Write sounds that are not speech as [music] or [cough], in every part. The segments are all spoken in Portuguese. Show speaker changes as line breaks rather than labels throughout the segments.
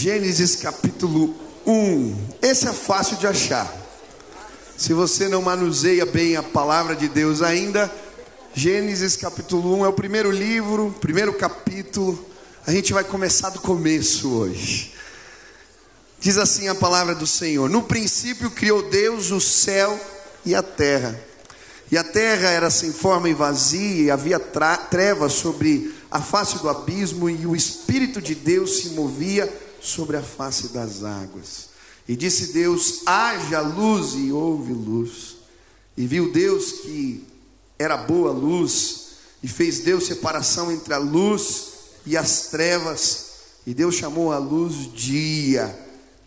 Gênesis capítulo 1. Esse é fácil de achar. Se você não manuseia bem a palavra de Deus ainda, Gênesis capítulo 1 é o primeiro livro, primeiro capítulo. A gente vai começar do começo hoje. Diz assim a palavra do Senhor: No princípio criou Deus o céu e a terra. E a terra era sem forma e vazia, e havia trevas sobre a face do abismo, e o Espírito de Deus se movia sobre a face das águas. E disse Deus: haja luz, e houve luz. E viu Deus que era boa luz, e fez Deus separação entre a luz e as trevas. E Deus chamou a luz dia,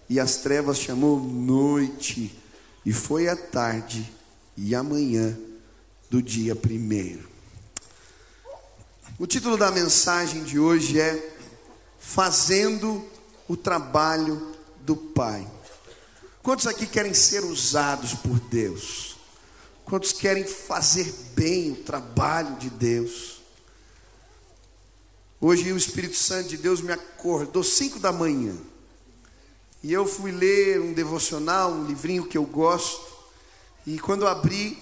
e as trevas chamou noite. E foi a tarde e a manhã do dia primeiro. O título da mensagem de hoje é Fazendo o trabalho do Pai. Quantos aqui querem ser usados por Deus? Quantos querem fazer bem o trabalho de Deus? Hoje o Espírito Santo de Deus me acordou cinco da manhã. E eu fui ler um devocional, um livrinho que eu gosto. E quando abri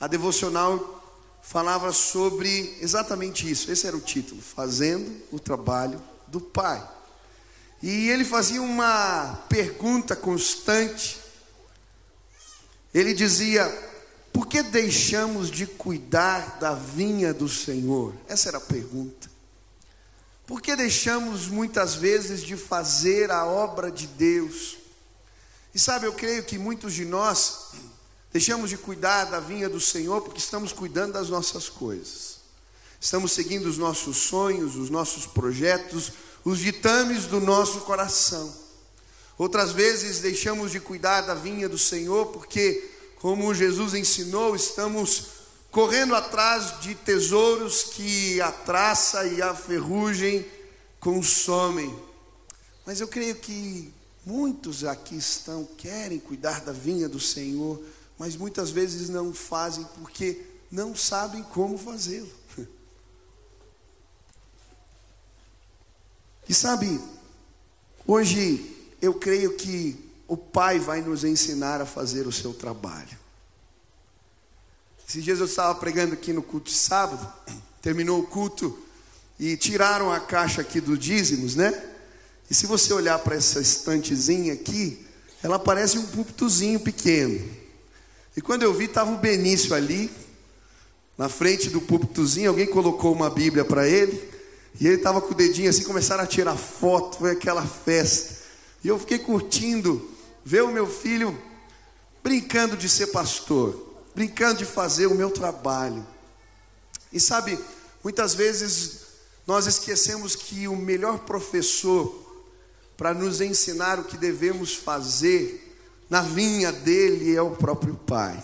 a devocional falava sobre exatamente isso. Esse era o título: Fazendo o trabalho do Pai. E ele fazia uma pergunta constante. Ele dizia: Por que deixamos de cuidar da vinha do Senhor? Essa era a pergunta. Por que deixamos muitas vezes de fazer a obra de Deus? E sabe, eu creio que muitos de nós deixamos de cuidar da vinha do Senhor porque estamos cuidando das nossas coisas. Estamos seguindo os nossos sonhos, os nossos projetos, os ditames do nosso coração. Outras vezes deixamos de cuidar da vinha do Senhor porque, como Jesus ensinou, estamos correndo atrás de tesouros que a traça e a ferrugem consomem. Mas eu creio que muitos aqui estão, querem cuidar da vinha do Senhor, mas muitas vezes não fazem porque não sabem como fazê-lo. E sabe, hoje eu creio que o Pai vai nos ensinar a fazer o seu trabalho. Esses dias eu estava pregando aqui no culto de sábado, terminou o culto e tiraram a caixa aqui dos dízimos, né? E se você olhar para essa estantezinha aqui, ela parece um púlpitozinho pequeno. E quando eu vi, estava o Benício ali, na frente do púlpitozinho, alguém colocou uma Bíblia para ele. E ele estava com o dedinho assim, começaram a tirar foto, foi aquela festa. E eu fiquei curtindo ver o meu filho brincando de ser pastor, brincando de fazer o meu trabalho. E sabe, muitas vezes nós esquecemos que o melhor professor para nos ensinar o que devemos fazer na vinha dele é o próprio Pai.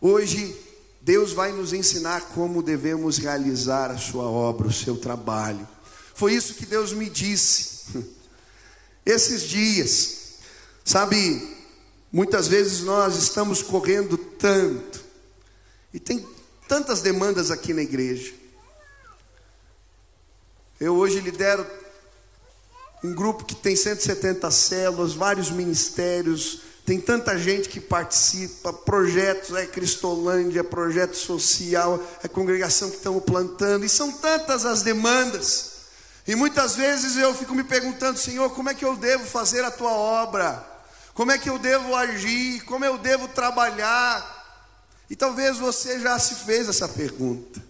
Hoje Deus vai nos ensinar como devemos realizar a sua obra, o seu trabalho. Foi isso que Deus me disse. [laughs] Esses dias, sabe, muitas vezes nós estamos correndo tanto, e tem tantas demandas aqui na igreja. Eu hoje lidero um grupo que tem 170 células, vários ministérios, tem tanta gente que participa, projetos, é Cristolândia, projeto social, é congregação que estamos plantando, e são tantas as demandas. E muitas vezes eu fico me perguntando, Senhor, como é que eu devo fazer a tua obra? Como é que eu devo agir? Como eu devo trabalhar? E talvez você já se fez essa pergunta.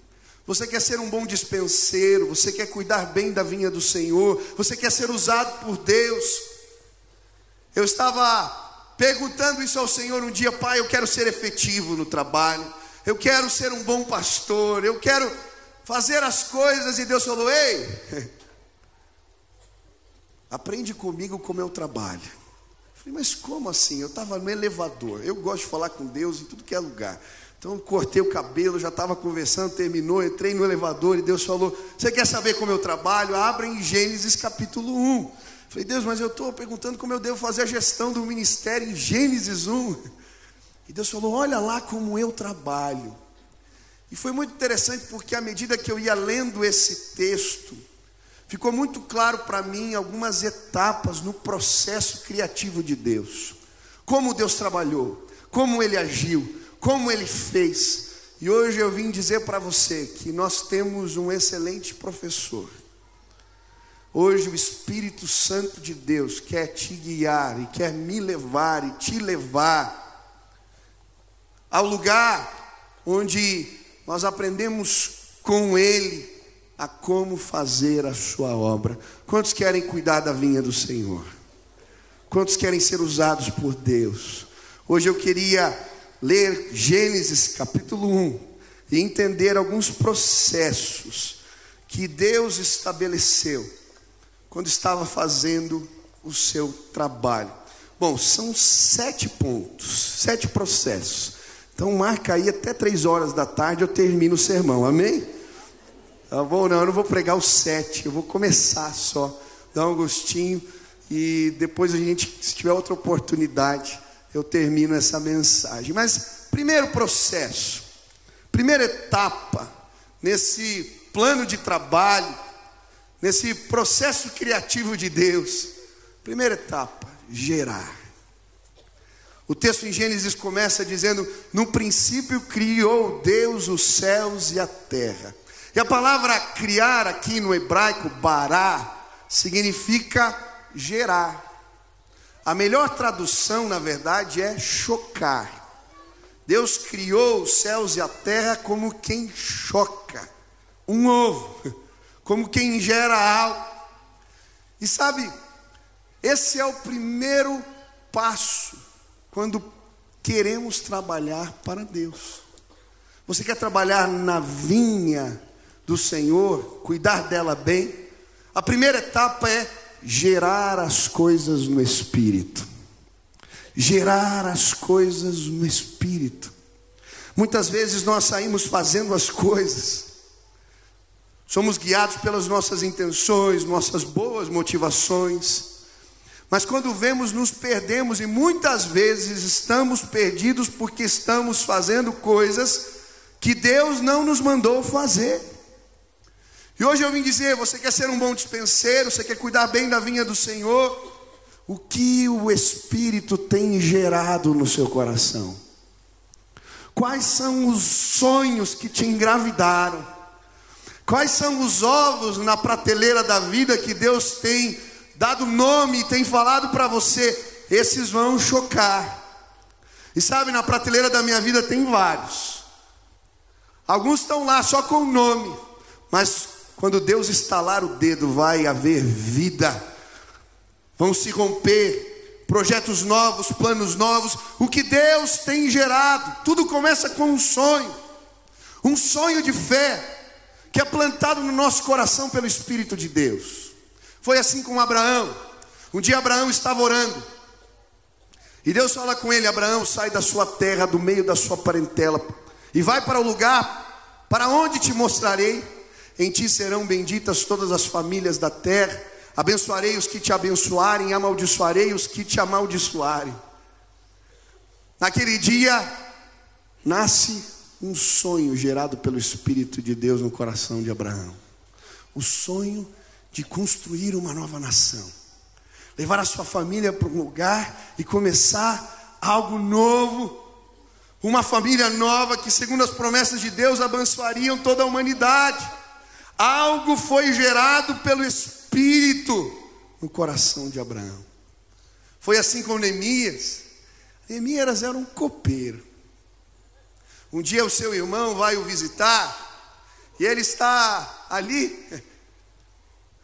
Você quer ser um bom dispenseiro, você quer cuidar bem da vinha do Senhor, você quer ser usado por Deus. Eu estava perguntando isso ao Senhor um dia, Pai, eu quero ser efetivo no trabalho, eu quero ser um bom pastor, eu quero fazer as coisas, e Deus falou: Ei, [laughs] aprende comigo como eu trabalho. Falei, mas como assim? Eu estava no elevador, eu gosto de falar com Deus em tudo que é lugar. Então cortei o cabelo, já estava conversando, terminou, entrei no elevador e Deus falou: Você quer saber como eu trabalho? Abra em Gênesis capítulo 1. Falei, Deus, mas eu estou perguntando como eu devo fazer a gestão do ministério em Gênesis 1. E Deus falou: Olha lá como eu trabalho. E foi muito interessante porque à medida que eu ia lendo esse texto, ficou muito claro para mim algumas etapas no processo criativo de Deus. Como Deus trabalhou, como ele agiu, como ele fez. E hoje eu vim dizer para você que nós temos um excelente professor. Hoje o Espírito Santo de Deus quer te guiar e quer me levar e te levar ao lugar onde nós aprendemos com Ele a como fazer a sua obra. Quantos querem cuidar da vinha do Senhor? Quantos querem ser usados por Deus? Hoje eu queria ler Gênesis capítulo 1 e entender alguns processos que Deus estabeleceu quando estava fazendo o seu trabalho. Bom, são sete pontos, sete processos. Então marca aí até três horas da tarde eu termino o sermão, amém? Tá bom? Não, eu não vou pregar os sete, eu vou começar só, dar um gostinho e depois a gente, se tiver outra oportunidade, eu termino essa mensagem. Mas primeiro processo, primeira etapa nesse plano de trabalho, nesse processo criativo de Deus. Primeira etapa, gerar. O texto em Gênesis começa dizendo: No princípio criou Deus os céus e a terra. E a palavra criar aqui no hebraico, bará, significa gerar. A melhor tradução, na verdade, é chocar. Deus criou os céus e a terra como quem choca um ovo, como quem gera algo. E sabe, esse é o primeiro passo quando queremos trabalhar para Deus. Você quer trabalhar na vinha do Senhor, cuidar dela bem, a primeira etapa é gerar as coisas no espírito. Gerar as coisas no espírito. Muitas vezes nós saímos fazendo as coisas, somos guiados pelas nossas intenções, nossas boas motivações, mas quando vemos, nos perdemos e muitas vezes estamos perdidos porque estamos fazendo coisas que Deus não nos mandou fazer. E hoje eu vim dizer: você quer ser um bom dispenseiro, você quer cuidar bem da vinha do Senhor? O que o Espírito tem gerado no seu coração? Quais são os sonhos que te engravidaram? Quais são os ovos na prateleira da vida que Deus tem dado nome e tem falado para você? Esses vão chocar. E sabe, na prateleira da minha vida tem vários. Alguns estão lá só com o nome, mas quando Deus estalar o dedo, vai haver vida, vão se romper projetos novos, planos novos, o que Deus tem gerado, tudo começa com um sonho, um sonho de fé, que é plantado no nosso coração pelo Espírito de Deus. Foi assim com Abraão. Um dia Abraão estava orando, e Deus fala com ele: Abraão, sai da sua terra, do meio da sua parentela, e vai para o lugar para onde te mostrarei. Em ti serão benditas todas as famílias da terra. Abençoarei os que te abençoarem, amaldiçoarei os que te amaldiçoarem. Naquele dia, nasce um sonho gerado pelo Espírito de Deus no coração de Abraão. O sonho de construir uma nova nação. Levar a sua família para um lugar e começar algo novo. Uma família nova que, segundo as promessas de Deus, abençoariam toda a humanidade. Algo foi gerado pelo Espírito no coração de Abraão. Foi assim com Neemias. Neemias era um copeiro. Um dia o seu irmão vai o visitar e ele está ali [laughs]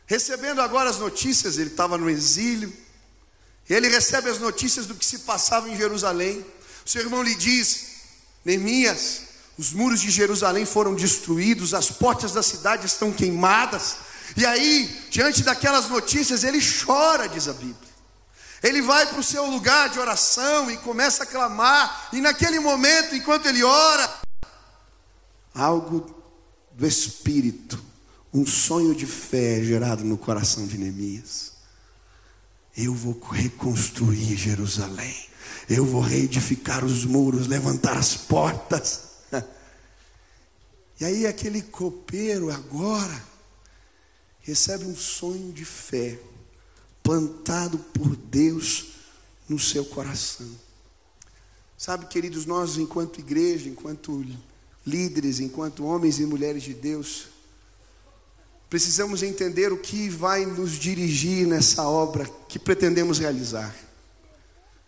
recebendo agora as notícias. Ele estava no exílio. Ele recebe as notícias do que se passava em Jerusalém. O seu irmão lhe diz: Neemias, os muros de Jerusalém foram destruídos, as portas da cidade estão queimadas. E aí, diante daquelas notícias, ele chora, diz a Bíblia. Ele vai para o seu lugar de oração e começa a clamar, e naquele momento, enquanto ele ora, algo do Espírito, um sonho de fé gerado no coração de Neemias. Eu vou reconstruir Jerusalém, eu vou reedificar os muros, levantar as portas. [laughs] E aí aquele copeiro agora, recebe um sonho de fé, plantado por Deus no seu coração. Sabe, queridos, nós, enquanto igreja, enquanto líderes, enquanto homens e mulheres de Deus, precisamos entender o que vai nos dirigir nessa obra que pretendemos realizar.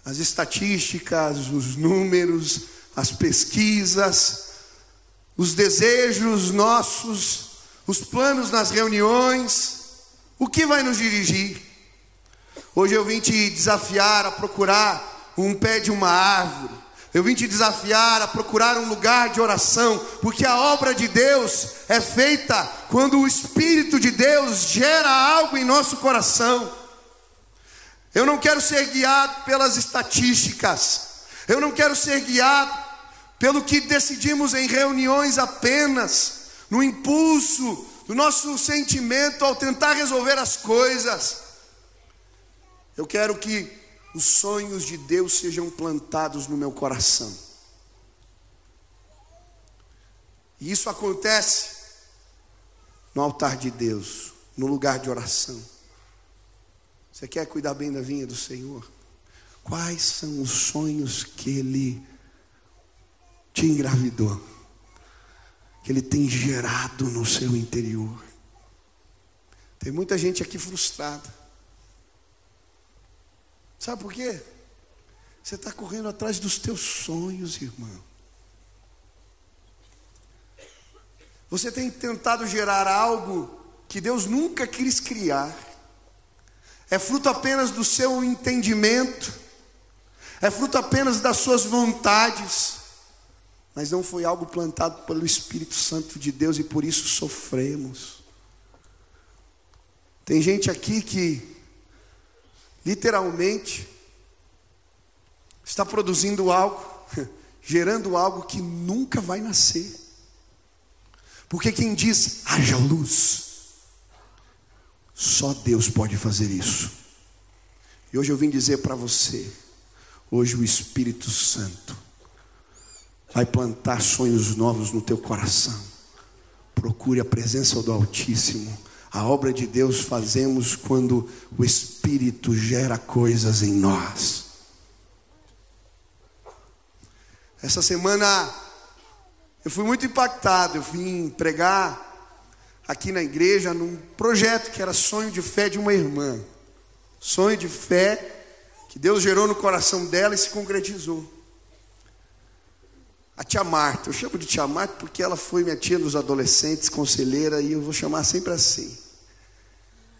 As estatísticas, os números, as pesquisas, os desejos nossos, os planos nas reuniões, o que vai nos dirigir? Hoje eu vim te desafiar a procurar um pé de uma árvore. Eu vim te desafiar a procurar um lugar de oração, porque a obra de Deus é feita quando o Espírito de Deus gera algo em nosso coração. Eu não quero ser guiado pelas estatísticas, eu não quero ser guiado pelo que decidimos em reuniões apenas, no impulso do nosso sentimento ao tentar resolver as coisas. Eu quero que os sonhos de Deus sejam plantados no meu coração. E isso acontece no altar de Deus, no lugar de oração. Você quer cuidar bem da vinha do Senhor? Quais são os sonhos que Ele te engravidou? Que Ele tem gerado no seu interior? Tem muita gente aqui frustrada. Sabe por quê? Você está correndo atrás dos teus sonhos, irmão. Você tem tentado gerar algo que Deus nunca quis criar. É fruto apenas do seu entendimento. É fruto apenas das suas vontades. Mas não foi algo plantado pelo Espírito Santo de Deus e por isso sofremos. Tem gente aqui que literalmente, está produzindo algo, [laughs] gerando algo que nunca vai nascer. Porque quem diz haja luz, só Deus pode fazer isso. E hoje eu vim dizer para você, hoje o Espírito Santo vai plantar sonhos novos no teu coração. Procure a presença do Altíssimo a obra de Deus fazemos quando o Espírito gera coisas em nós. Essa semana eu fui muito impactado. Eu vim pregar aqui na igreja num projeto que era sonho de fé de uma irmã. Sonho de fé que Deus gerou no coração dela e se concretizou. A tia Marta, eu chamo de tia Marta porque ela foi minha tia dos adolescentes, conselheira, e eu vou chamar sempre assim.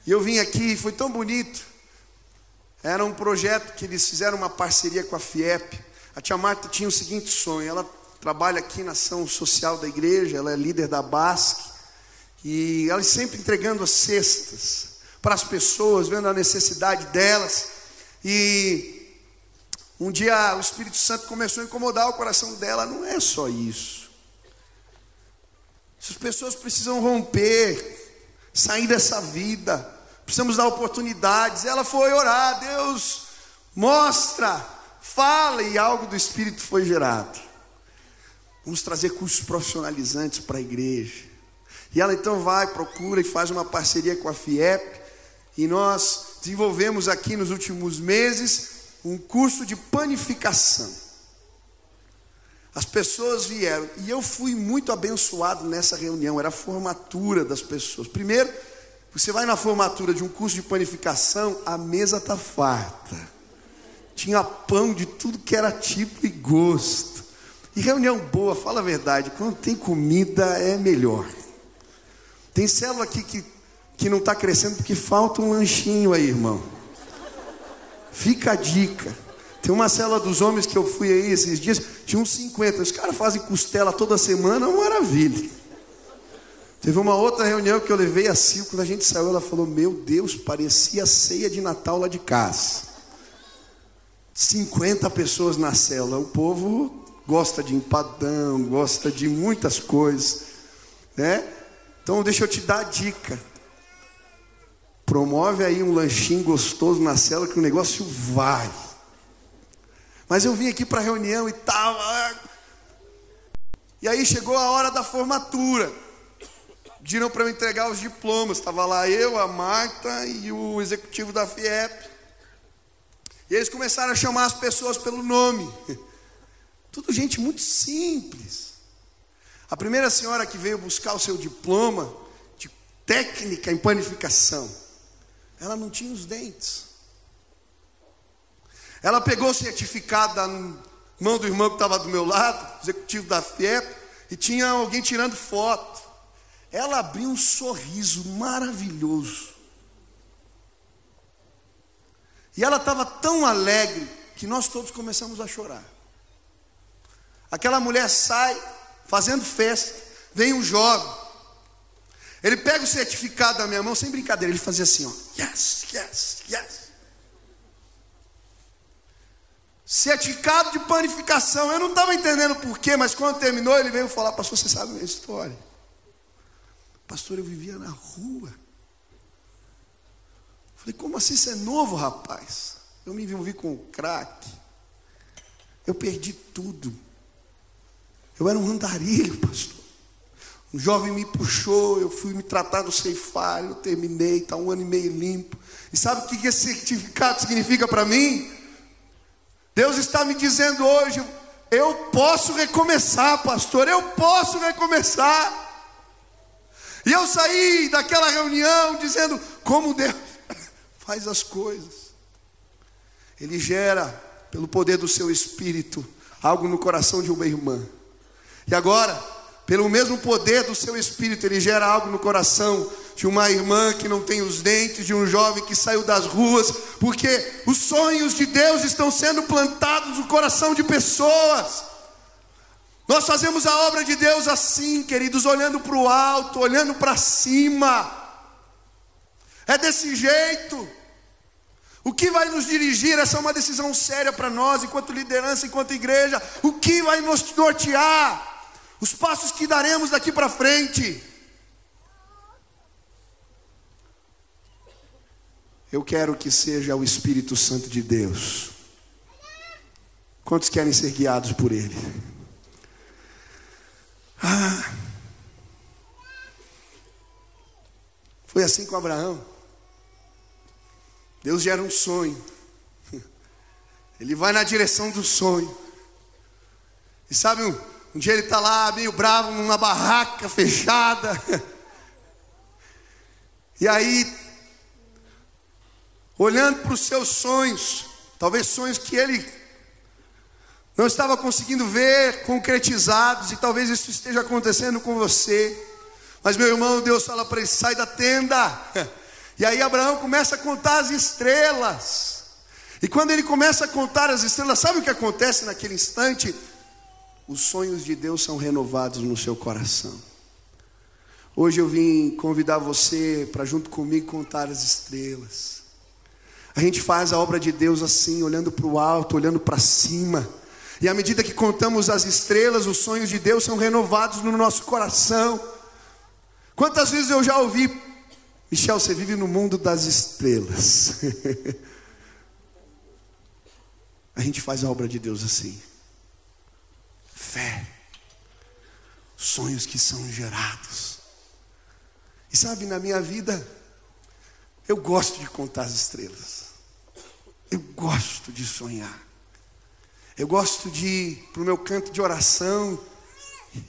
E eu vim aqui, foi tão bonito. Era um projeto que eles fizeram uma parceria com a FIEP. A tia Marta tinha o seguinte sonho: ela trabalha aqui na ação social da igreja, ela é líder da BASC, e ela sempre entregando as cestas para as pessoas, vendo a necessidade delas. E um dia o Espírito Santo começou a incomodar o coração dela, não é só isso. As pessoas precisam romper, sair dessa vida, precisamos dar oportunidades. Ela foi orar, Deus mostra, fala, e algo do Espírito foi gerado. Vamos trazer cursos profissionalizantes para a igreja. E ela então vai, procura e faz uma parceria com a FIEP. E nós desenvolvemos aqui nos últimos meses um curso de panificação. As pessoas vieram e eu fui muito abençoado nessa reunião, era a formatura das pessoas. Primeiro, você vai na formatura de um curso de panificação, a mesa está farta. Tinha pão de tudo que era tipo e gosto. E reunião boa, fala a verdade, quando tem comida é melhor. Tem célula aqui que, que não está crescendo porque falta um lanchinho aí, irmão. Fica a dica. Tem uma célula dos homens que eu fui aí esses dias, tinha uns 50. Os caras fazem costela toda semana, uma maravilha. Teve uma outra reunião que eu levei a Sil, quando a gente saiu, ela falou: Meu Deus, parecia ceia de Natal lá de casa. 50 pessoas na célula. O povo gosta de empadão, gosta de muitas coisas, né? Então deixa eu te dar a dica. Promove aí um lanchinho gostoso na cela que o negócio vai. Mas eu vim aqui para a reunião e tal. Ah. E aí chegou a hora da formatura. Pediram para eu entregar os diplomas. Estava lá eu, a Marta e o executivo da FIEP. E eles começaram a chamar as pessoas pelo nome. [laughs] Tudo gente muito simples. A primeira senhora que veio buscar o seu diploma de técnica em panificação, ela não tinha os dentes. Ela pegou o certificado da mão do irmão que estava do meu lado, executivo da FIEP, e tinha alguém tirando foto. Ela abriu um sorriso maravilhoso. E ela estava tão alegre que nós todos começamos a chorar. Aquela mulher sai fazendo festa, vem um jovem. Ele pega o certificado da minha mão, sem brincadeira, ele fazia assim, ó. Yes, yes, yes. Certificado de panificação. Eu não estava entendendo porquê, mas quando terminou, ele veio falar, pastor, você sabe a minha história. Pastor, eu vivia na rua. Falei, como assim você é novo, rapaz? Eu me envolvi com crack. Eu perdi tudo. Eu era um andarilho, pastor. Um jovem me puxou, eu fui me tratar do ceifário, eu terminei, está um ano e meio limpo. E sabe o que esse certificado significa para mim? Deus está me dizendo hoje, eu posso recomeçar, pastor, eu posso recomeçar. E eu saí daquela reunião dizendo como Deus [laughs] faz as coisas. Ele gera, pelo poder do seu espírito, algo no coração de uma irmã. E agora, pelo mesmo poder do seu espírito, ele gera algo no coração de uma irmã que não tem os dentes, de um jovem que saiu das ruas, porque os sonhos de Deus estão sendo plantados no coração de pessoas. Nós fazemos a obra de Deus assim, queridos, olhando para o alto, olhando para cima. É desse jeito. O que vai nos dirigir? Essa é uma decisão séria para nós, enquanto liderança, enquanto igreja. O que vai nos nortear? Os passos que daremos daqui para frente. Eu quero que seja o Espírito Santo de Deus. Quantos querem ser guiados por Ele? Ah, foi assim com Abraão. Deus gera um sonho. Ele vai na direção do sonho. E sabe, um, um dia ele está lá meio bravo numa barraca fechada. E aí, olhando para os seus sonhos, talvez sonhos que ele não estava conseguindo ver concretizados, e talvez isso esteja acontecendo com você. Mas meu irmão, Deus fala para ele: sai da tenda. E aí Abraão começa a contar as estrelas. E quando ele começa a contar as estrelas, sabe o que acontece naquele instante? Os sonhos de Deus são renovados no seu coração. Hoje eu vim convidar você para junto comigo contar as estrelas. A gente faz a obra de Deus assim, olhando para o alto, olhando para cima. E à medida que contamos as estrelas, os sonhos de Deus são renovados no nosso coração. Quantas vezes eu já ouvi Michel, você vive no mundo das estrelas. [laughs] a gente faz a obra de Deus assim. Fé. Sonhos que são gerados. E sabe, na minha vida, eu gosto de contar as estrelas. Eu gosto de sonhar. Eu gosto de ir para o meu canto de oração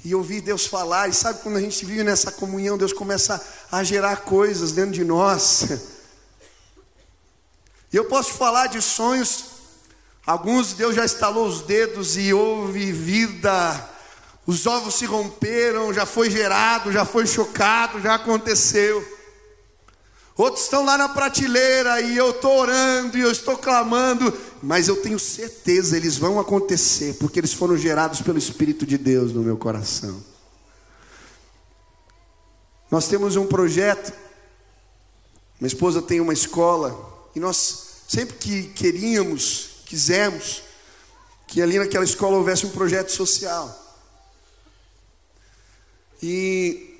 e ouvir Deus falar. E sabe quando a gente vive nessa comunhão, Deus começa a gerar coisas dentro de nós. [laughs] E eu posso falar de sonhos, alguns Deus já estalou os dedos e houve vida. Os ovos se romperam, já foi gerado, já foi chocado, já aconteceu. Outros estão lá na prateleira e eu estou orando e eu estou clamando, mas eu tenho certeza eles vão acontecer, porque eles foram gerados pelo Espírito de Deus no meu coração. Nós temos um projeto, minha esposa tem uma escola, e nós sempre que queríamos, quisemos, que ali naquela escola houvesse um projeto social. E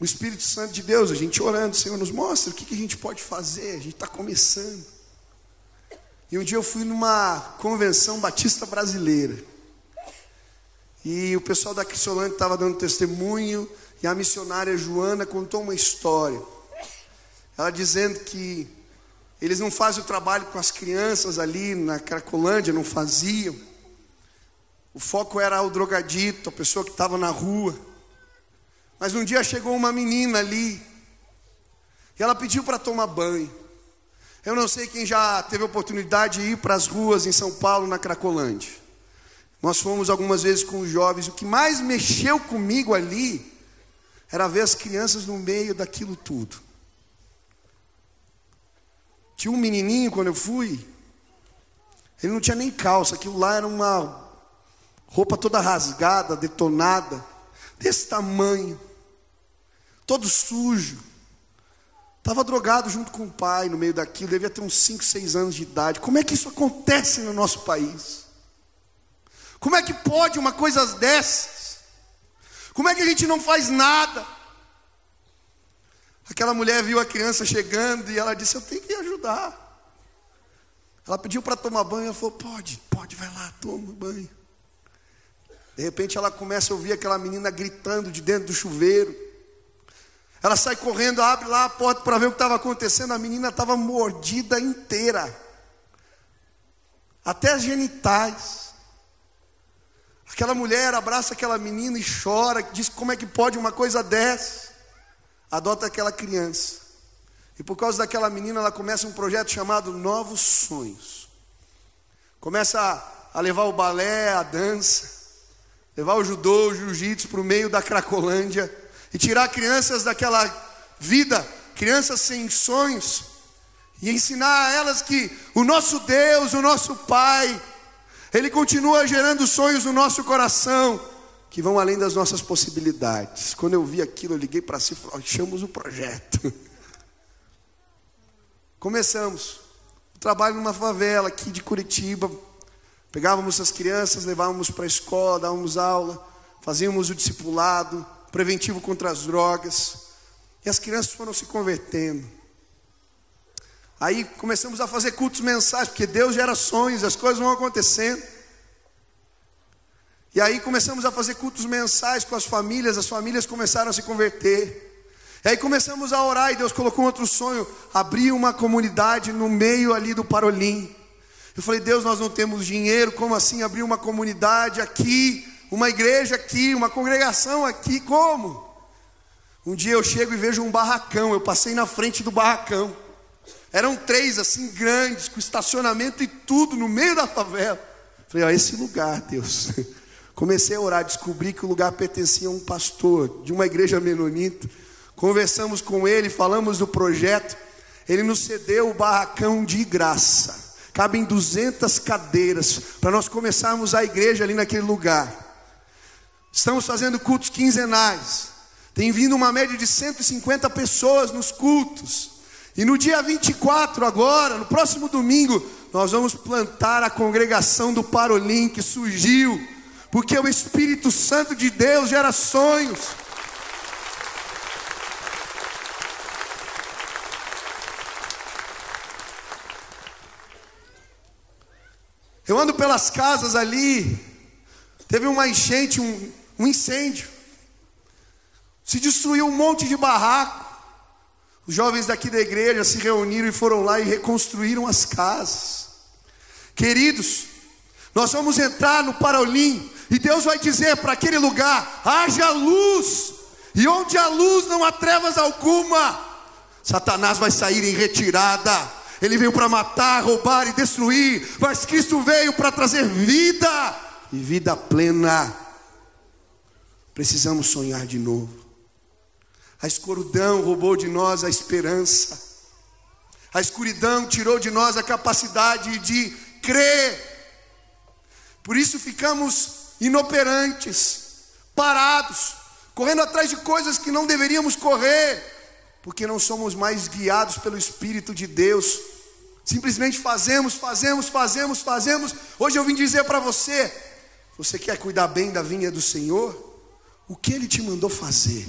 o Espírito Santo de Deus, a gente orando, Senhor, nos mostra o que, que a gente pode fazer, a gente está começando. E um dia eu fui numa convenção batista brasileira. E o pessoal da Crisolante estava dando testemunho, E a missionária Joana contou uma história. Ela dizendo que eles não fazem o trabalho com as crianças ali na Cracolândia, não faziam. O foco era o drogadito, a pessoa que estava na rua. Mas um dia chegou uma menina ali, e ela pediu para tomar banho. Eu não sei quem já teve oportunidade de ir para as ruas em São Paulo, na Cracolândia. Nós fomos algumas vezes com os jovens. O que mais mexeu comigo ali era ver as crianças no meio daquilo tudo. Tinha um menininho quando eu fui, ele não tinha nem calça, aquilo lá era uma roupa toda rasgada, detonada, desse tamanho, todo sujo. Estava drogado junto com o pai no meio daquilo, devia ter uns 5, 6 anos de idade. Como é que isso acontece no nosso país? Como é que pode uma coisa dessas? Como é que a gente não faz nada? Aquela mulher viu a criança chegando e ela disse: Eu tenho que ajudar. Ela pediu para tomar banho, ela falou: Pode, pode, vai lá, toma banho. De repente ela começa a ouvir aquela menina gritando de dentro do chuveiro. Ela sai correndo, abre lá a porta para ver o que estava acontecendo. A menina estava mordida inteira, até as genitais. Aquela mulher abraça aquela menina e chora, diz como é que pode uma coisa dessa adota aquela criança. E por causa daquela menina, ela começa um projeto chamado Novos Sonhos. Começa a levar o balé, a dança, levar o judô, o jiu-jitsu para o meio da Cracolândia e tirar crianças daquela vida, crianças sem sonhos, e ensinar a elas que o nosso Deus, o nosso Pai, Ele continua gerando sonhos no nosso coração que vão além das nossas possibilidades. Quando eu vi aquilo, eu liguei para si e falei: chamamos o projeto. [laughs] Começamos o trabalho numa favela aqui de Curitiba. Pegávamos as crianças, levávamos para a escola, dávamos aula, fazíamos o discipulado, preventivo contra as drogas. E as crianças foram se convertendo. Aí começamos a fazer cultos mensais, porque Deus gera sonhos, as coisas vão acontecendo. E aí começamos a fazer cultos mensais com as famílias, as famílias começaram a se converter. E aí começamos a orar e Deus colocou outro sonho, abrir uma comunidade no meio ali do Parolim. Eu falei, Deus, nós não temos dinheiro, como assim abrir uma comunidade aqui, uma igreja aqui, uma congregação aqui, como? Um dia eu chego e vejo um barracão, eu passei na frente do barracão. Eram três assim grandes, com estacionamento e tudo no meio da favela. Falei, ó, esse lugar, Deus. [laughs] Comecei a orar, descobri que o lugar pertencia a um pastor de uma igreja menonita. Conversamos com ele, falamos do projeto. Ele nos cedeu o barracão de graça. Cabem 200 cadeiras para nós começarmos a igreja ali naquele lugar. Estamos fazendo cultos quinzenais. Tem vindo uma média de 150 pessoas nos cultos. E no dia 24, agora, no próximo domingo, nós vamos plantar a congregação do Parolim que surgiu porque o Espírito Santo de Deus gera sonhos. Eu ando pelas casas ali, teve uma enchente, um, um incêndio, se destruiu um monte de barraco. Os jovens daqui da igreja se reuniram e foram lá e reconstruíram as casas. Queridos, nós vamos entrar no Parolim e Deus vai dizer para aquele lugar: haja luz, e onde há luz não há trevas alguma. Satanás vai sair em retirada. Ele veio para matar, roubar e destruir, mas Cristo veio para trazer vida e vida plena. Precisamos sonhar de novo. A escuridão roubou de nós a esperança. A escuridão tirou de nós a capacidade de crer. Por isso ficamos inoperantes, parados, correndo atrás de coisas que não deveríamos correr, porque não somos mais guiados pelo Espírito de Deus. Simplesmente fazemos, fazemos, fazemos, fazemos. Hoje eu vim dizer para você: você quer cuidar bem da vinha do Senhor? O que Ele te mandou fazer?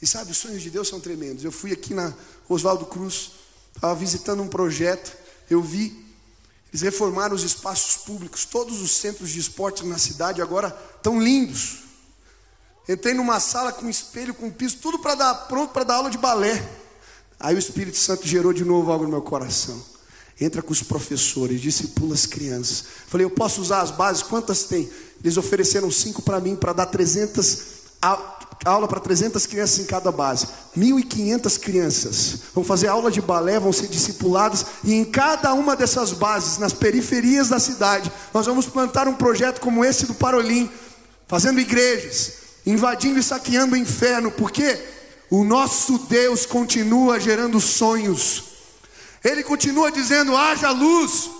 E sabe, os sonhos de Deus são tremendos. Eu fui aqui na Oswaldo Cruz, estava visitando um projeto, eu vi eles reformaram os espaços públicos, todos os centros de esporte na cidade agora estão lindos. Entrei numa sala com espelho, com piso, tudo para dar pronto para dar aula de balé. Aí o Espírito Santo gerou de novo algo no meu coração. Entra com os professores, discipula as crianças. Falei, eu posso usar as bases? Quantas tem? Eles ofereceram cinco para mim para dar 300 a, aula para 300 crianças em cada base. 1.500 crianças vão fazer aula de balé, vão ser discipuladas e em cada uma dessas bases, nas periferias da cidade, nós vamos plantar um projeto como esse do Parolim, fazendo igrejas, invadindo e saqueando o inferno, porque o nosso Deus continua gerando sonhos. Ele continua dizendo: haja luz.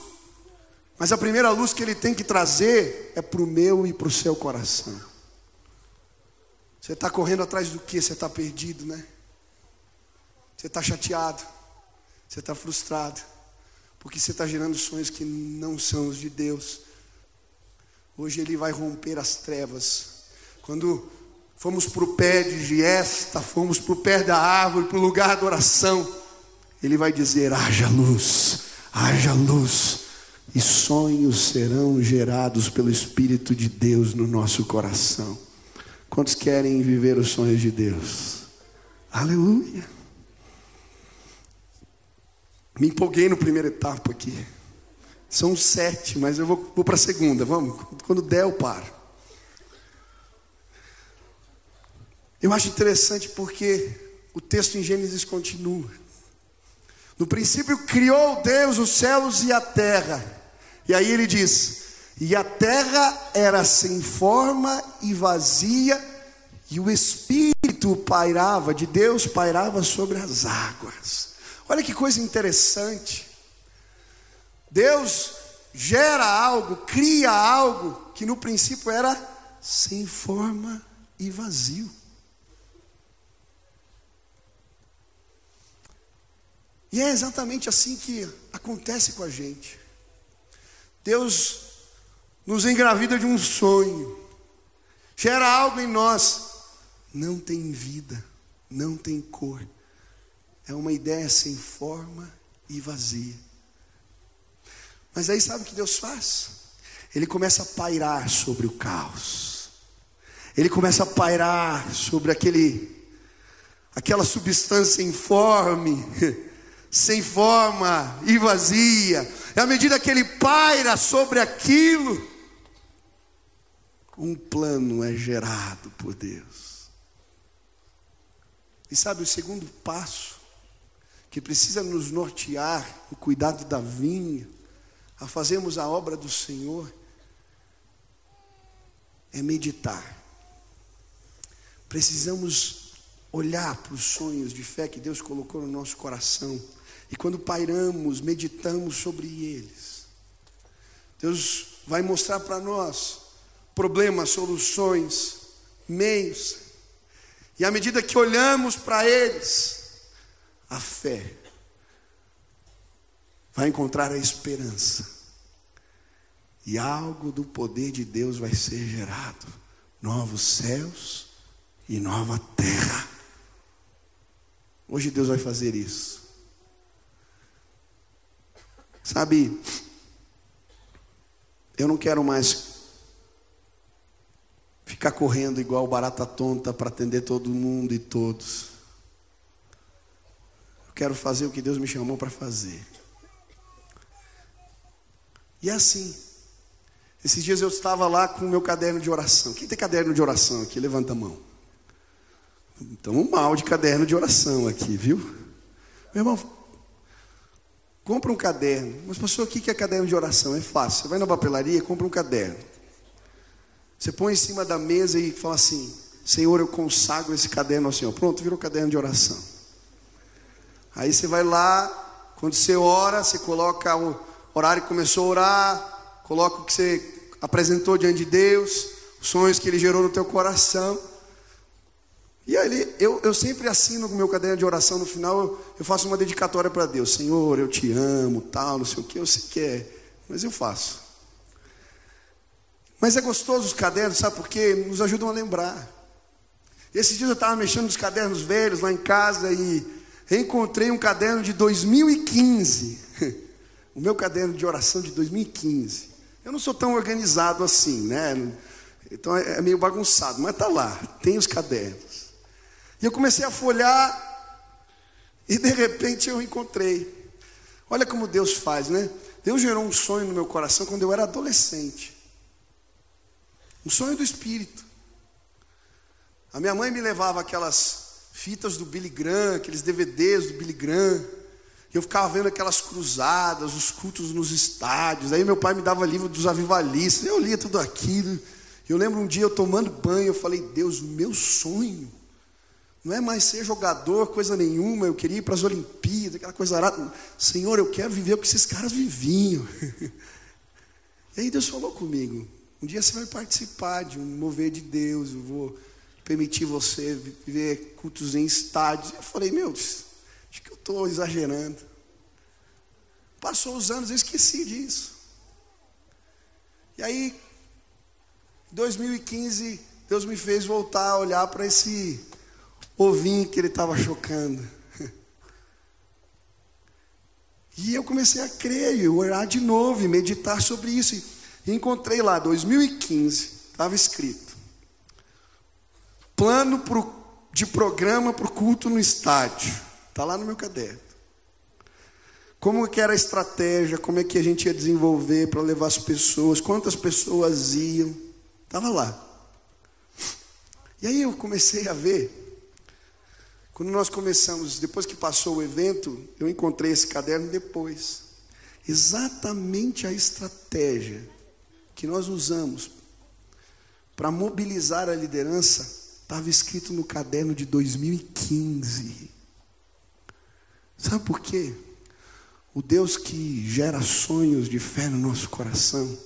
Mas a primeira luz que ele tem que trazer é para o meu e para o seu coração. Você está correndo atrás do que? Você está perdido, né? Você está chateado. Você está frustrado. Porque você está gerando sonhos que não são os de Deus. Hoje ele vai romper as trevas. Quando fomos para o pé de Giesta, fomos para o pé da árvore, para o lugar da oração, ele vai dizer: haja luz, haja luz e sonhos serão gerados pelo Espírito de Deus no nosso coração. Quantos querem viver os sonhos de Deus? Aleluia. Me empolguei no primeiro etapa aqui. São sete, mas eu vou, vou para a segunda. Vamos, quando der eu paro. Eu acho interessante porque o texto em Gênesis continua. No princípio criou Deus os céus e a terra. E aí ele diz: E a terra era sem forma e vazia, e o Espírito pairava, de Deus pairava sobre as águas. Olha que coisa interessante. Deus gera algo, cria algo que no princípio era sem forma e vazio. E é exatamente assim que acontece com a gente. Deus nos engravida de um sonho, gera algo em nós, não tem vida, não tem cor, é uma ideia sem forma e vazia. Mas aí sabe o que Deus faz? Ele começa a pairar sobre o caos. Ele começa a pairar sobre aquele aquela substância informe [laughs] sem forma e vazia. E à medida que ele paira sobre aquilo, um plano é gerado por Deus. E sabe o segundo passo que precisa nos nortear o cuidado da vinha, a fazermos a obra do Senhor, é meditar. Precisamos olhar para os sonhos de fé que Deus colocou no nosso coração e quando pairamos, meditamos sobre eles, Deus vai mostrar para nós problemas, soluções, meios. E à medida que olhamos para eles, a fé vai encontrar a esperança. E algo do poder de Deus vai ser gerado. Novos céus e nova terra. Hoje Deus vai fazer isso. Sabe, eu não quero mais ficar correndo igual barata tonta para atender todo mundo e todos. Eu quero fazer o que Deus me chamou para fazer. E é assim. Esses dias eu estava lá com o meu caderno de oração. Quem tem caderno de oração aqui? Levanta a mão. Um mal de caderno de oração aqui, viu? Meu irmão, Compra um caderno. Mas, pastor, o que é caderno de oração? É fácil. Você vai na papelaria, compra um caderno. Você põe em cima da mesa e fala assim: Senhor, eu consagro esse caderno ao Senhor. Pronto, virou caderno de oração. Aí você vai lá, quando você ora, você coloca o horário que começou a orar, coloca o que você apresentou diante de Deus, os sonhos que Ele gerou no teu coração. E aí, eu, eu sempre assino no meu caderno de oração, no final eu, faço uma dedicatória para Deus. Senhor, eu te amo, tal, não sei o que, eu sei que é, mas eu faço. Mas é gostoso os cadernos, sabe por quê? Nos ajudam a lembrar. Esses dias eu estava mexendo nos cadernos velhos lá em casa e encontrei um caderno de 2015. [laughs] o meu caderno de oração de 2015. Eu não sou tão organizado assim, né? Então é, é meio bagunçado, mas está lá, tem os cadernos. E eu comecei a folhar, e de repente eu encontrei. Olha como Deus faz, né? Deus gerou um sonho no meu coração quando eu era adolescente. Um sonho do Espírito. A minha mãe me levava aquelas fitas do Billy Graham, aqueles DVDs do Billy Graham. Eu ficava vendo aquelas cruzadas, os cultos nos estádios. Aí meu pai me dava livro dos avivalistas. Eu lia tudo aquilo. Eu lembro um dia eu tomando banho, eu falei: "Deus, o meu sonho não é mais ser jogador, coisa nenhuma. Eu queria ir para as Olimpíadas, aquela coisa arada. Senhor, eu quero viver o que esses caras viviam." [laughs] E aí Deus falou comigo: "Um dia você vai participar de um mover de Deus. Eu vou permitir você viver cultos em estádios." Eu falei: "Meu Acho que eu estou exagerando. Passou os anos, eu esqueci disso. E aí, em 2015, Deus me fez voltar a olhar para esse ovinho que ele estava chocando. [laughs] E eu comecei a crer e orar de novo e meditar sobre isso. E encontrei lá, 2015, estava escrito: plano pro, de programa para o culto no estádio. Está lá no meu caderno. Como que era a estratégia, como é que a gente ia desenvolver para levar as pessoas, quantas pessoas iam. Estava lá. E aí eu comecei a ver. Quando nós começamos, depois que passou o evento, eu encontrei esse caderno depois. Exatamente a estratégia que nós usamos para mobilizar a liderança estava escrito no caderno de 2015. Sabe por quê? O Deus que gera sonhos de fé no nosso coração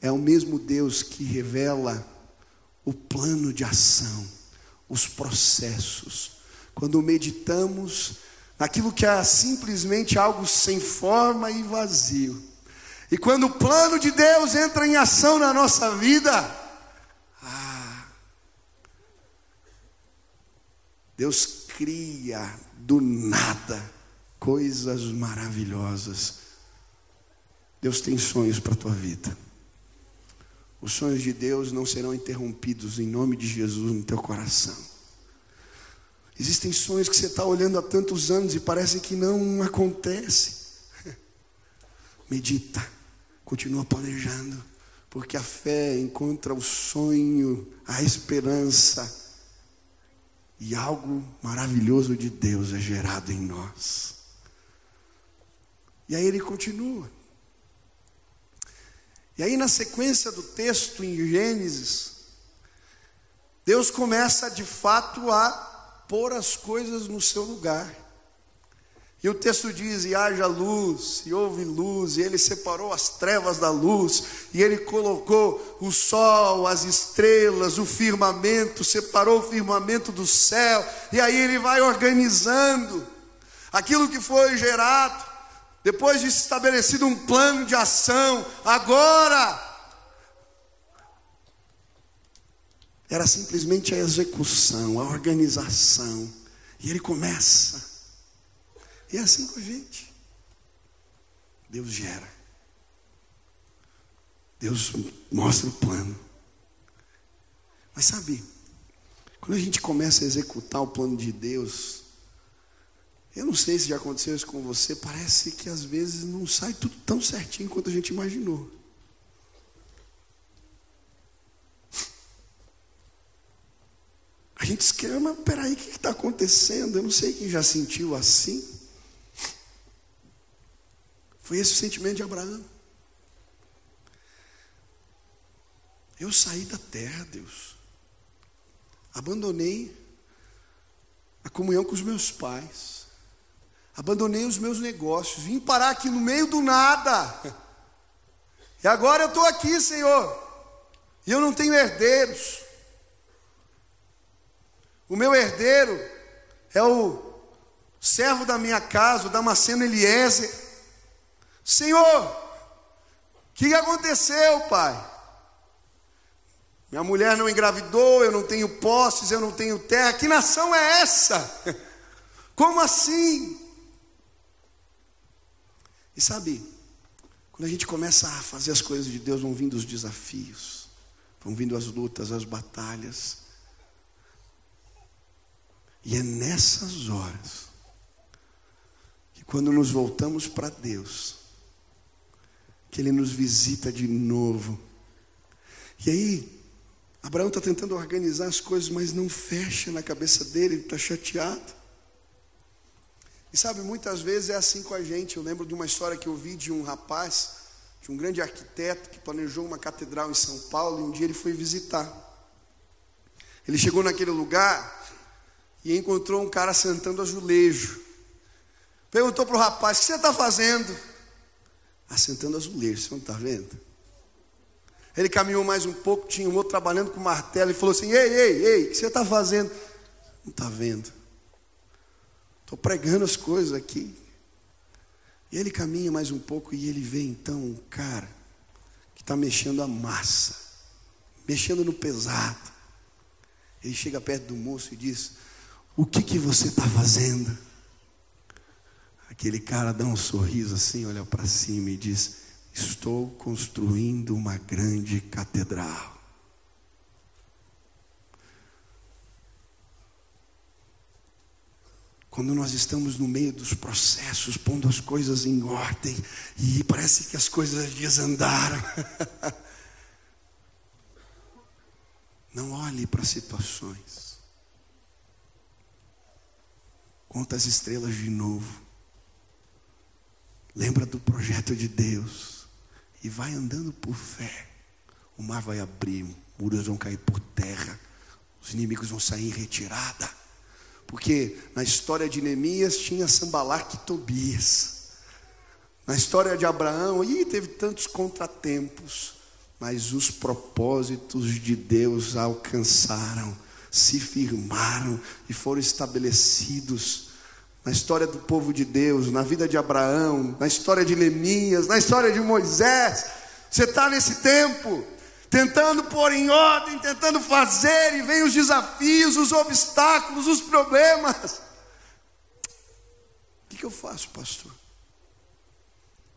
é o mesmo Deus que revela o plano de ação, os processos. Quando meditamos naquilo que é simplesmente algo sem forma e vazio. E quando o plano de Deus entra em ação na nossa vida, ah, Deus cria do nada coisas maravilhosas. Deus tem sonhos para a tua vida. Os sonhos de Deus não serão interrompidos em nome de Jesus no teu coração. Existem sonhos que você está olhando há tantos anos e parece que não acontece. [laughs] Medita, continua planejando, porque a fé encontra o sonho, a esperança, e algo maravilhoso de Deus é gerado em nós. E aí ele continua. E aí, na sequência do texto em Gênesis, Deus começa de fato a pôr as coisas no seu lugar. E o texto diz: e haja luz, e houve luz, e ele separou as trevas da luz, e ele colocou o sol, as estrelas, o firmamento, separou o firmamento do céu, e aí ele vai organizando aquilo que foi gerado. Depois de estabelecido um plano de ação, agora era simplesmente a execução, a organização. E ele começa. E é assim com a gente. Deus gera. Deus mostra o plano. Mas sabe, quando a gente começa a executar o plano de Deus, eu não sei se já aconteceu isso com você, parece que às vezes não sai tudo tão certinho quanto a gente imaginou. A gente esquece, mas peraí, o que está acontecendo? Eu não sei quem já sentiu assim. Foi esse o sentimento de Abraão. Eu saí da terra, Deus. Abandonei a comunhão com os meus pais abandonei os meus negócios, vim parar aqui no meio do nada. E agora eu estou aqui, Senhor, e eu não tenho herdeiros. O meu herdeiro é o servo da minha casa, o Damasceno Eliezer. Senhor, o que aconteceu, pai? Minha mulher não engravidou, eu não tenho posses, eu não tenho terra. Que nação é essa? [laughs] Como assim? E sabe, quando a gente começa a fazer as coisas de Deus, vão vindo os desafios, Estão vindo as lutas, as batalhas. E é nessas horas que quando nos voltamos para Deus, que Ele nos visita de novo. E aí, Abraão está tentando organizar as coisas, mas não fecha na cabeça dele, ele está chateado. E sabe, muitas vezes é assim com a gente. Eu lembro de uma história que eu vi de um rapaz de um grande arquiteto que planejou uma catedral em São Paulo, e um dia ele foi visitar. Ele chegou naquele lugar e encontrou um cara sentando azulejo. Perguntou para o rapaz: O que você está fazendo? Assentando azulejo, você não está vendo? Ele caminhou mais um pouco, tinha um outro trabalhando com martelo e falou assim: Ei, ei, ei, o que você está fazendo? Não está vendo? Estou pregando as coisas aqui. E ele caminha mais um pouco e ele vê então um cara que está mexendo a massa, mexendo no pesado. Ele chega perto do moço e diz: O que, que você está fazendo? Aquele cara dá um sorriso assim, olha para cima e diz: Estou construindo uma grande catedral. Quando nós estamos no meio dos processos, pondo as coisas em ordem, e parece que as coisas desandaram. [laughs] Não olhe para situações. Conta as estrelas de novo. Lembra do projeto de Deus. E vai andando por fé. O mar vai abrir, muros vão cair por terra, os inimigos vão sair em retirada. Porque na história de Neemias tinha Sambalar e Tobias. Na história de Abraão, ih, teve tantos contratempos, mas os propósitos de Deus alcançaram, se firmaram e foram estabelecidos. Na história do povo de Deus, na vida de Abraão, na história de Neemias, na história de Moisés, você está nesse tempo tentando pôr em ordem, tentando fazer, e vem os desafios, os obstáculos, os problemas. O que, que eu faço, pastor?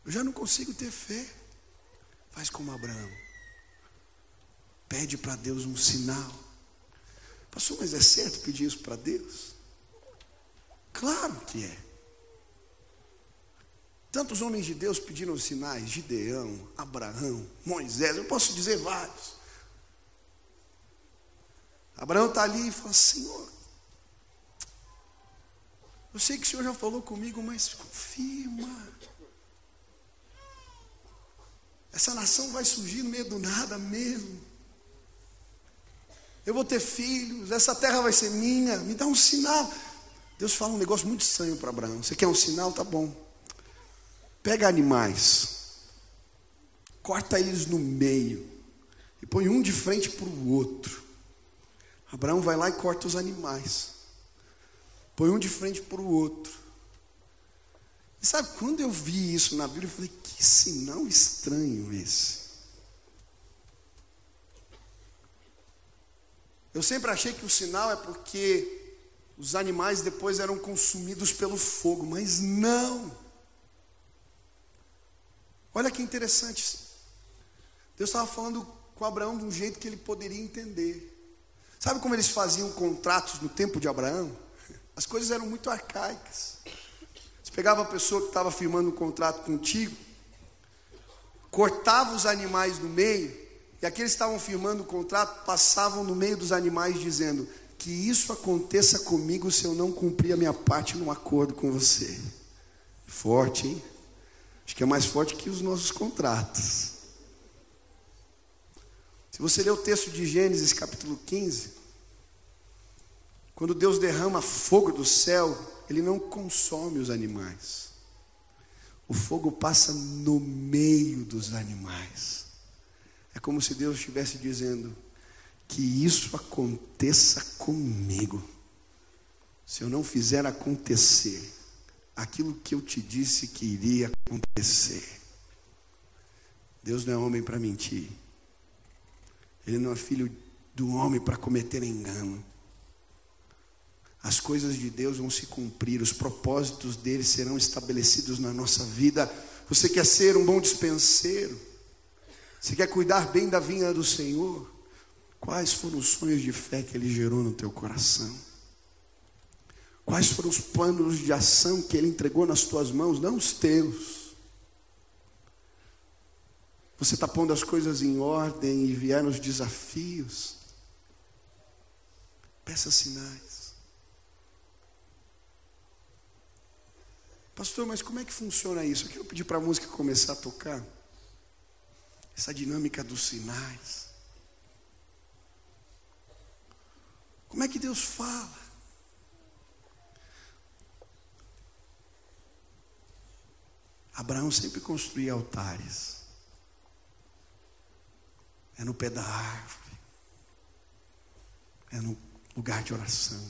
Eu já não consigo ter fé. Faz como Abraão. Pede para Deus um sinal. Pastor, mas é certo pedir isso para Deus? Claro que é. Tantos homens de Deus pediram sinais, Gideão, Abraão, Moisés, eu posso dizer vários. Abraão está ali e fala, Senhor, eu sei que o Senhor já falou comigo, mas confirma. Essa nação vai surgir no meio do nada mesmo. Eu vou ter filhos, essa terra vai ser minha, me dá um sinal. Deus fala um negócio muito estranho para Abraão. Você quer um sinal? Tá bom. Pega animais, corta eles no meio e põe um de frente para o outro. Abraão vai lá e corta os animais, põe um de frente para o outro. E sabe, quando eu vi isso na Bíblia, eu falei: que sinal estranho esse. Eu sempre achei que o sinal é porque os animais depois eram consumidos pelo fogo, mas não. Olha que interessante. Deus estava falando com Abraão de um jeito que ele poderia entender. Sabe como eles faziam contratos no tempo de Abraão? As coisas eram muito arcaicas. Você pegava a pessoa que estava firmando um contrato contigo, cortava os animais no meio, e aqueles que estavam firmando o contrato passavam no meio dos animais dizendo: Que isso aconteça comigo se eu não cumprir a minha parte no acordo com você. Forte, hein? Acho que é mais forte que os nossos contratos. Se você ler o texto de Gênesis capítulo 15, quando Deus derrama fogo do céu, Ele não consome os animais. O fogo passa no meio dos animais. É como se Deus estivesse dizendo: que isso aconteça comigo. Se eu não fizer acontecer, aquilo que eu te disse que iria acontecer. Deus não é homem para mentir. Ele não é filho do homem para cometer engano. As coisas de Deus vão se cumprir, os propósitos dele serão estabelecidos na nossa vida. Você quer ser um bom dispenseiro? Você quer cuidar bem da vinha do Senhor? Quais foram os sonhos de fé que ele gerou no teu coração? Quais foram os planos de ação que ele entregou nas tuas mãos, não os teus? Você está pondo as coisas em ordem e vieram os desafios. Peça sinais. Pastor, mas como é que funciona isso? Eu quero pedir para a música começar a tocar. Essa dinâmica dos sinais. Como é que Deus fala? Abraão sempre construía altares. É no pé da árvore. É no lugar de oração.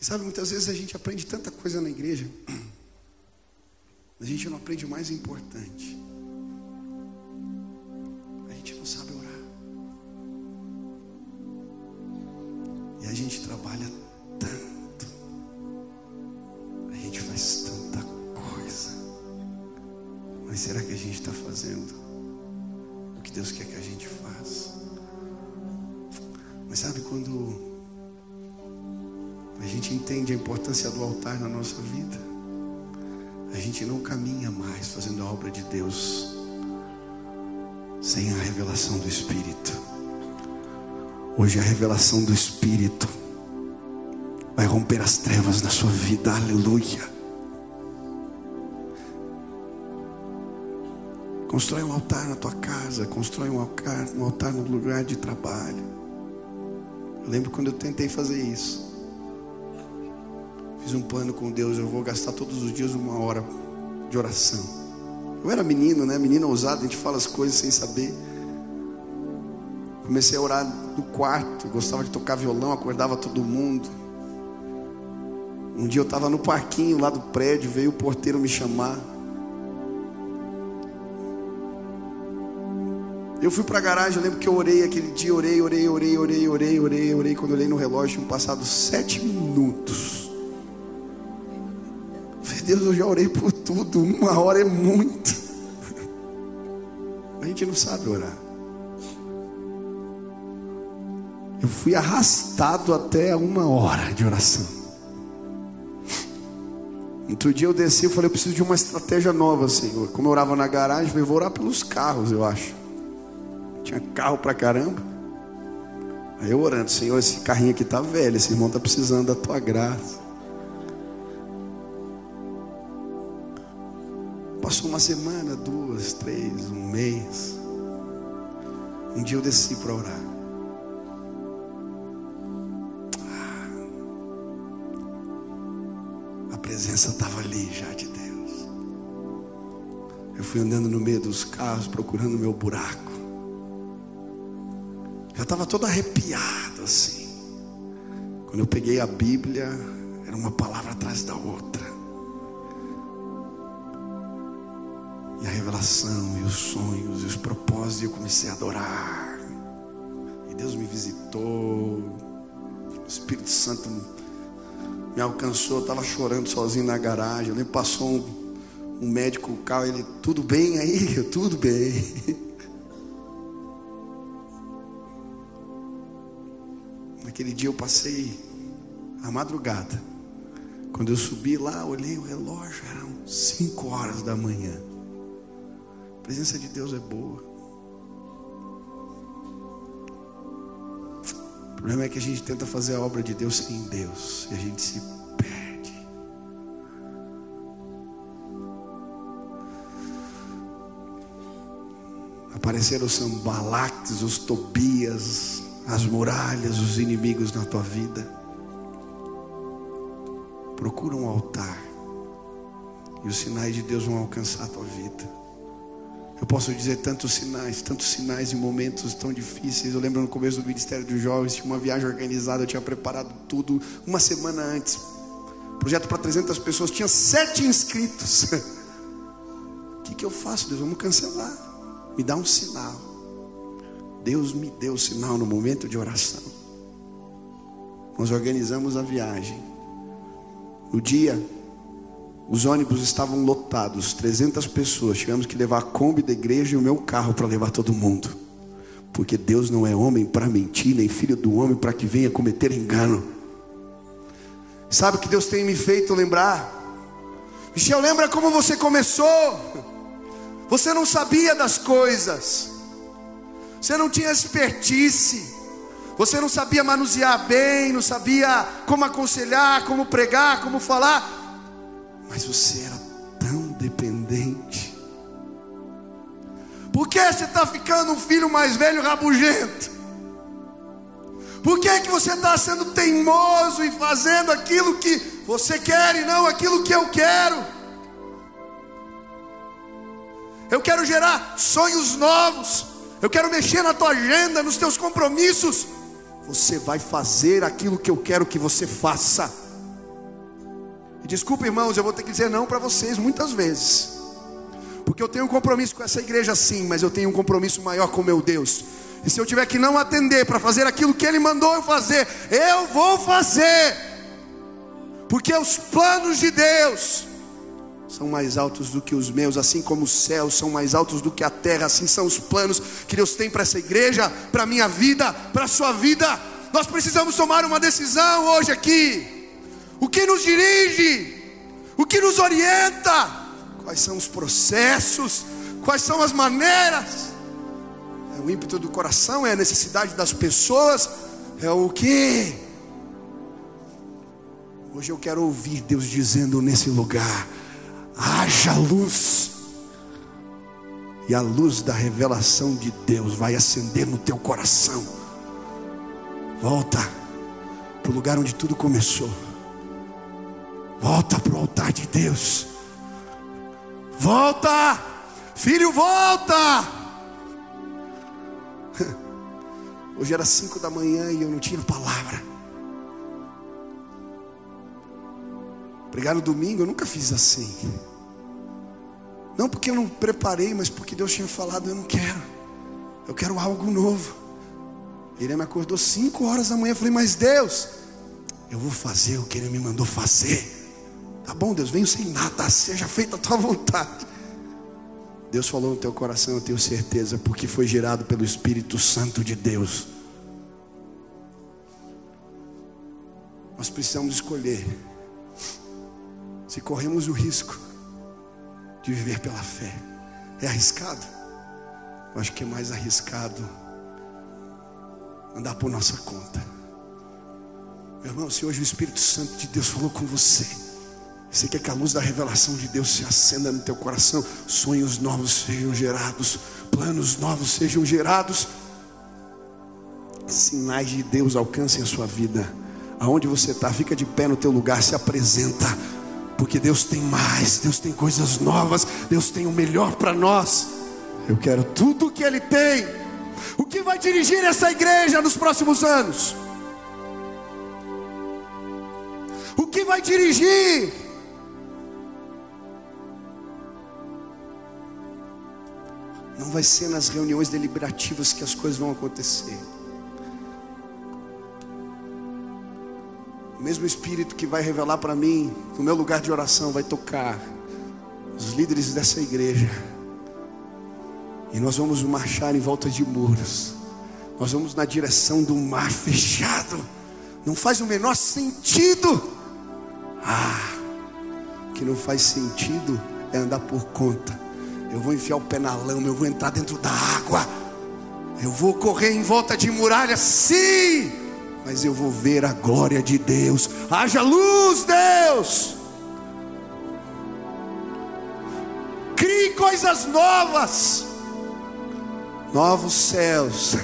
E sabe, muitas vezes a gente aprende tanta coisa na igreja, a gente não aprende o mais importante. A gente não sabe a gente trabalha tanto. A gente faz tanta coisa. Mas será que a gente está fazendo o que Deus quer que a gente faça? Mas sabe quando a gente entende a importância do altar na nossa vida, a gente não caminha mais fazendo a obra de Deus sem a revelação do Espírito. Hoje a revelação do Espírito vai romper as trevas na sua vida, aleluia. Constrói um altar na tua casa, constrói um altar, um altar no lugar de trabalho. Eu lembro quando eu tentei fazer isso. Fiz um plano com Deus, eu vou gastar todos os dias uma hora de oração. Eu era menino, né? Menino ousado, a gente fala as coisas sem saber. Comecei a orar no quarto, gostava de tocar violão, acordava todo mundo. Um dia eu estava no parquinho lá do prédio, veio o porteiro me chamar. Eu fui para a garagem, eu lembro que eu orei aquele dia, orei, orei, orei, orei, orei, orei, orei. Quando eu olhei no relógio, tinham passado sete minutos. Falei, Deus, eu já orei por tudo, uma hora é muito. [laughs] A gente não sabe orar. Eu fui arrastado até uma hora de oração. Outro dia eu desci e falei, eu preciso de uma estratégia nova, Senhor. Como eu orava na garagem, eu falei, vou orar pelos carros, eu acho. Tinha carro pra caramba. Aí eu orando, Senhor, esse carrinho aqui tá velho, esse irmão tá precisando da tua graça. Passou uma semana, duas, três, um mês. Um dia eu desci para orar. Presença estava ali já de Deus. Eu fui andando no meio dos carros procurando meu buraco. Já estava todo arrepiado assim. Quando eu peguei a Bíblia, era uma palavra atrás da outra. E a revelação, e os sonhos, e os propósitos, e eu comecei a adorar. E Deus me visitou. O Espírito Santo me alcançou. Eu estava chorando sozinho na garagem. Nem passou um, um médico o carro. Ele, tudo bem aí? Eu, [laughs] tudo bem. [laughs] Naquele dia eu passei a madrugada. Quando eu subi lá, olhei o relógio, eram 5 horas da manhã. A presença de Deus é boa. O problema é que a gente tenta fazer a obra de Deus sem Deus e a gente se perde. Apareceram os sambalactes, os tobias, as muralhas, os inimigos na tua vida. Procura um altar e os sinais de Deus vão alcançar a tua vida. Eu posso dizer tantos sinais, tantos sinais em momentos tão difíceis. Eu lembro no começo do Ministério dos Jovens, tinha uma viagem organizada, eu tinha preparado tudo uma semana antes. Projeto para 300 pessoas, tinha sete inscritos. O [laughs] que, que eu faço, Deus? Vamos cancelar. Me dá um sinal. Deus me deu o sinal no momento de oração. Nós organizamos a viagem. No dia, os ônibus estavam lotados, 300 pessoas. Tivemos que levar a Kombi da igreja e o meu carro para levar todo mundo. Porque Deus não é homem para mentir, nem filho do homem para que venha cometer engano. Sabe o que Deus tem me feito lembrar? Michel, lembra como você começou? Você não sabia das coisas, você não tinha expertise, você não sabia manusear bem, não sabia como aconselhar, como pregar, como falar, mas você era tão dependente. Por que você está ficando um filho mais velho rabugento? Por que, que você está sendo teimoso e fazendo aquilo que você quer e não aquilo que eu quero? Eu quero gerar sonhos novos. Eu quero mexer na tua agenda, nos teus compromissos. Você vai fazer aquilo que eu quero que você faça. Desculpa, irmãos, eu vou ter que dizer não para vocês muitas vezes. Porque eu tenho um compromisso com essa igreja sim, mas eu tenho um compromisso maior com meu Deus. E se eu tiver que não atender para fazer aquilo que ele mandou eu fazer, eu vou fazer. Porque os planos de Deus são mais altos do que os meus, assim como os céus são mais altos do que a terra, assim são os planos que Deus tem para essa igreja, para minha vida, para a sua vida. Nós precisamos tomar uma decisão hoje aqui. O que nos dirige? O que nos orienta? Quais são os processos? Quais são as maneiras? É o ímpeto do coração, é a necessidade das pessoas, é o que? Hoje eu quero ouvir Deus dizendo nesse lugar: haja luz. E a luz da revelação de Deus vai acender no teu coração. Volta para o lugar onde tudo começou. Volta para o altar de Deus. Volta, filho, volta. [laughs] Hoje era cinco da manhã e eu não tinha palavra. Pregar no domingo eu nunca fiz assim. Não porque eu não preparei, mas porque Deus tinha falado, eu não quero. Eu quero algo novo. Ele me acordou cinco horas da manhã. Eu falei, mas Deus, eu vou fazer o que Ele me mandou fazer. Tá bom, Deus, venho sem nada, seja feita a tua vontade. Deus falou no teu coração, eu tenho certeza, porque foi gerado pelo Espírito Santo de Deus. Nós precisamos escolher se corremos o risco de viver pela fé. É arriscado? Eu acho que é mais arriscado andar por nossa conta. Meu irmão, se hoje o Espírito Santo de Deus falou com você, você quer que a luz da revelação de Deus se acenda no teu coração, sonhos novos sejam gerados, planos novos sejam gerados, sinais de Deus alcancem a sua vida. Aonde você está, fica de pé no teu lugar, se apresenta porque Deus tem mais, Deus tem coisas novas, Deus tem o melhor para nós. Eu quero tudo o que Ele tem. O que vai dirigir essa igreja nos próximos anos? O que vai dirigir? Vai ser nas reuniões deliberativas que as coisas vão acontecer. O mesmo Espírito que vai revelar para mim, no meu lugar de oração, vai tocar os líderes dessa igreja. E nós vamos marchar em volta de muros. Nós vamos na direção do mar fechado. Não faz o menor sentido. Ah, o que não faz sentido é andar por conta. Eu vou enfiar o pé na lama, eu vou entrar dentro da água. Eu vou correr em volta de muralhas, sim mas eu vou ver a glória de Deus. Haja luz, Deus. Crie coisas novas, novos céus,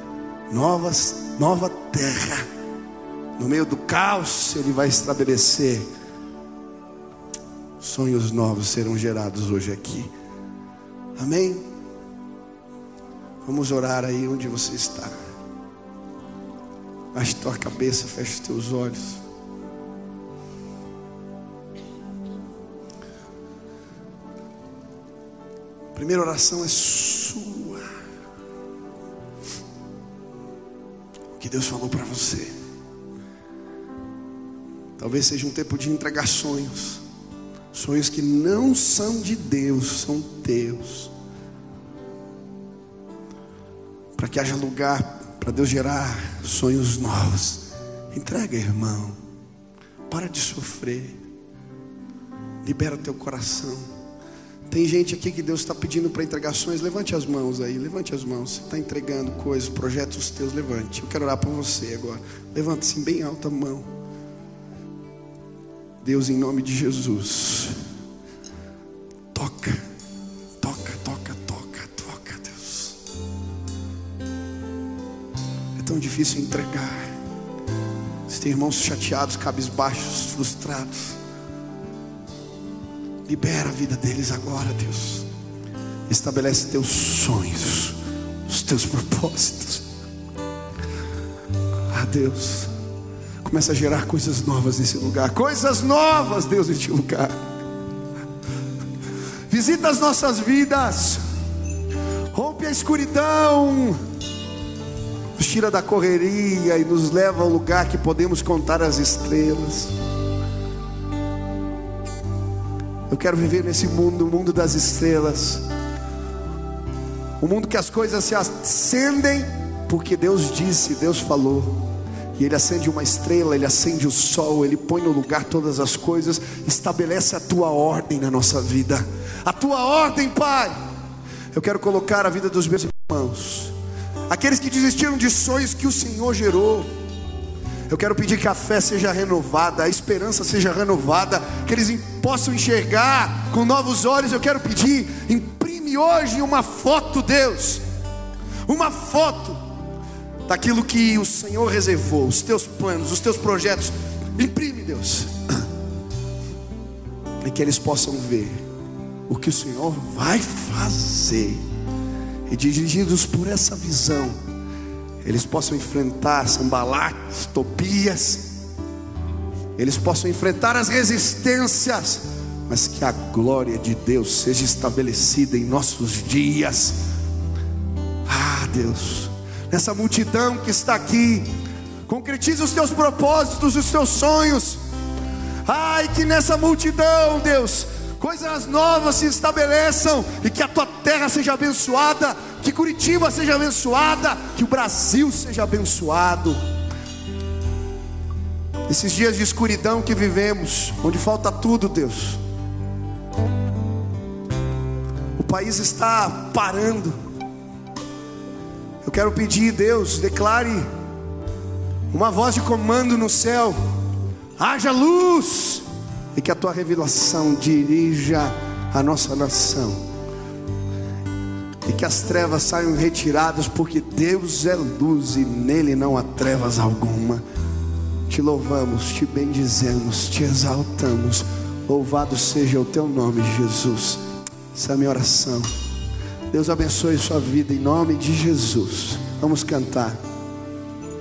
[laughs] novas, nova terra. No meio do caos, Ele vai estabelecer. Sonhos novos serão gerados hoje aqui. Amém? Vamos orar aí onde você está. Baixe tua cabeça, feche os teus olhos. A primeira oração é sua. O que Deus falou para você. Talvez seja um tempo de entregar sonhos. Sonhos que não são de Deus, são teus. Para que haja lugar para Deus gerar sonhos novos. Entrega, irmão. Para de sofrer. Libera teu coração. Tem gente aqui que Deus está pedindo para entregar sonhos. Levante as mãos aí, levante as mãos. Você está entregando coisas, projetos teus, levante. Eu quero orar por você agora. Levante-se bem alta a mão. Deus, em nome de Jesus, difícil entregar. Você tem irmãos chateados, cabisbaixos, frustrados. Libera a vida deles agora, Deus. Estabelece teus sonhos, os teus propósitos. Ah, Deus. Começa a gerar coisas novas nesse lugar. Coisas novas, Deus, neste lugar. Visita as nossas vidas. Rompe a escuridão. Tira da correria e nos leva ao lugar que podemos contar as estrelas. Eu quero viver nesse mundo, o mundo das estrelas. O mundo que as coisas se acendem porque Deus disse, Deus falou. E Ele acende uma estrela, Ele acende o sol, Ele põe no lugar todas as coisas, estabelece a tua ordem na nossa vida. A tua ordem, Pai. Eu quero colocar a vida dos meus irmãos, aqueles que desistiram de sonhos que o Senhor gerou. Eu quero pedir que a fé seja renovada, a esperança seja renovada, que eles possam enxergar com novos olhos. Eu quero pedir, imprime hoje uma foto, Deus, uma foto daquilo que o Senhor reservou, os teus planos, os teus projetos. Imprime, Deus, e que eles possam ver o que o Senhor vai fazer, e dirigidos por essa visão eles possam enfrentar Sambalates, Tobias, eles possam enfrentar as resistências, mas que a glória de Deus seja estabelecida em nossos dias. Ah, Deus, nessa multidão que está aqui, concretiza os teus propósitos, os teus sonhos. Ai, que nessa multidão, Deus, coisas novas se estabeleçam e que a tua terra seja abençoada, que Curitiba seja abençoada, que o Brasil seja abençoado. Esses dias de escuridão que vivemos, onde falta tudo, Deus. O país está parando. Eu quero pedir, Deus, declare uma voz de comando no céu. Haja luz e que a tua revelação dirija a nossa nação e que as trevas saiam retiradas, porque Deus é luz e nele não há trevas alguma. Te louvamos, te bendizemos, te exaltamos. Louvado seja o teu nome, Jesus. Essa é a minha oração. Deus abençoe sua vida em nome de Jesus. Vamos cantar.